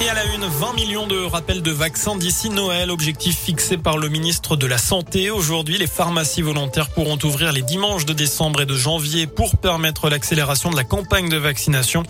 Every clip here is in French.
Et à la une, 20 millions de rappels de vaccins d'ici Noël, objectif fixé par le ministre de la Santé. Aujourd'hui, les pharmacies volontaires pourront ouvrir les dimanches de décembre et de janvier pour permettre l'accélération de la campagne de vaccination.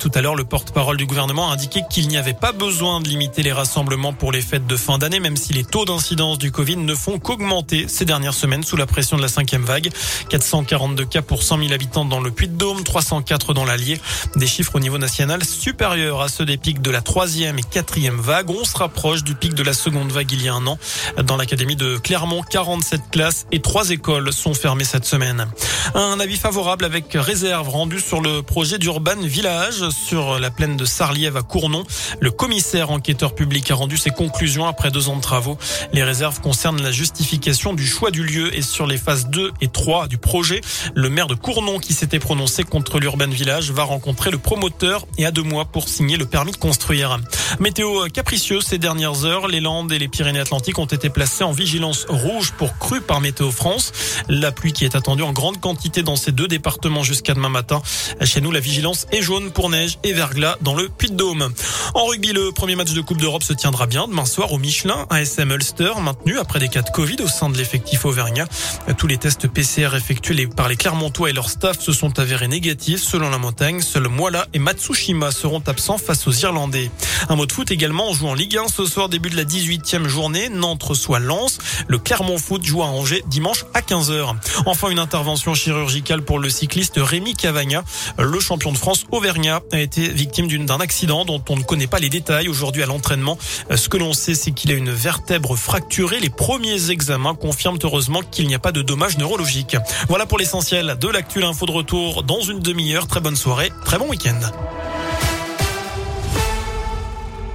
Tout à l'heure, le porte-parole du gouvernement a indiqué qu'il n'y avait pas besoin de limiter les rassemblements pour les fêtes de fin d'année, même si les taux d'incidence du Covid ne font qu'augmenter ces dernières semaines sous la pression de la cinquième vague. 442 cas pour 100 000 habitants dans le Puy-de-Dôme, 304 dans l'Allier. Des chiffres au niveau national supérieurs à ceux des pics de la troisième troisième et quatrième vague. On se rapproche du pic de la seconde vague il y a un an. Dans l'académie de Clermont, 47 classes et trois écoles sont fermées cette semaine. Un avis favorable avec réserve rendu sur le projet d'Urban Village sur la plaine de Sarliève à Cournon. Le commissaire enquêteur public a rendu ses conclusions après deux ans de travaux. Les réserves concernent la justification du choix du lieu et sur les phases 2 et 3 du projet. Le maire de Cournon qui s'était prononcé contre l'Urban Village va rencontrer le promoteur et a deux mois pour signer le permis de construire. Météo capricieuse ces dernières heures. Les Landes et les Pyrénées-Atlantiques ont été placées en vigilance rouge pour crue par Météo France. La pluie qui est attendue en grande quantité dans ces deux départements jusqu'à demain matin. Chez nous, la vigilance est jaune pour neige et verglas dans le Puy-de-Dôme. En rugby, le premier match de Coupe d'Europe se tiendra bien demain soir au Michelin. ASM Ulster maintenu après des cas de Covid au sein de l'effectif auvergnat. Tous les tests PCR effectués par les Clermontois et leur staff se sont avérés négatifs selon la montagne. Seuls Moala et Matsushima seront absents face aux Irlandais. Un mot de foot également, on joue en Ligue 1 ce soir, début de la 18e journée. Nantes reçoit Lens. Le Clermont Foot joue à Angers dimanche à 15h. Enfin, une intervention chirurgicale pour le cycliste Rémi Cavagna. Le champion de France Auvergnat a été victime d'un accident dont on ne connaît pas les détails aujourd'hui à l'entraînement. Ce que l'on sait, c'est qu'il a une vertèbre fracturée. Les premiers examens confirment heureusement qu'il n'y a pas de dommages neurologiques. Voilà pour l'essentiel de l'actu. Info de retour dans une demi-heure. Très bonne soirée, très bon week-end.